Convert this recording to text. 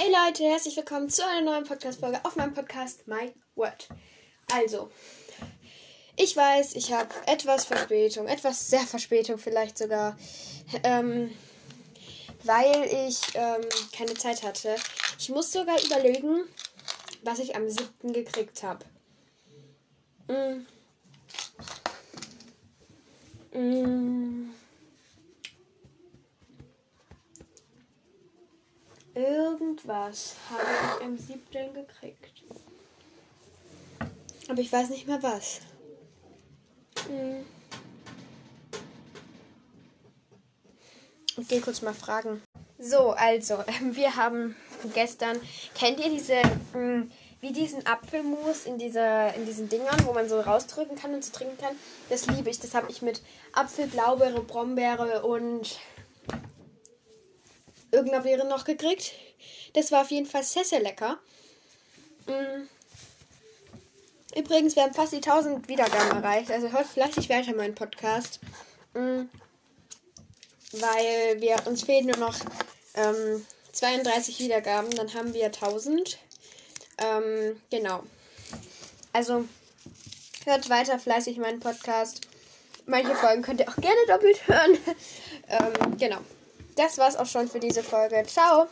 Hey Leute, herzlich willkommen zu einer neuen Podcast-Folge auf meinem Podcast My Word. Also, ich weiß, ich habe etwas Verspätung, etwas sehr Verspätung vielleicht sogar, ähm, weil ich ähm, keine Zeit hatte. Ich muss sogar überlegen, was ich am 7. gekriegt habe. Mm. Mm. Irgendwas habe ich am 7. gekriegt. Aber ich weiß nicht mehr was. Hm. Ich gehe kurz mal fragen. So, also, wir haben gestern, kennt ihr diese, mh, wie diesen Apfelmus in, dieser, in diesen Dingern, wo man so rausdrücken kann und so trinken kann? Das liebe ich. Das habe ich mit Apfel, Blaubeere, Brombeere und irgendeiner Beere noch gekriegt. Das war auf jeden Fall sehr, sehr lecker. Mm. Übrigens, wir haben fast die 1000 Wiedergaben erreicht. Also hört fleißig weiter meinen Podcast. Mm. Weil wir uns fehlen nur noch ähm, 32 Wiedergaben. Dann haben wir 1000. Ähm, genau. Also hört weiter fleißig meinen Podcast. Manche Folgen könnt ihr auch gerne doppelt hören. ähm, genau das war's auch schon für diese Folge. Ciao!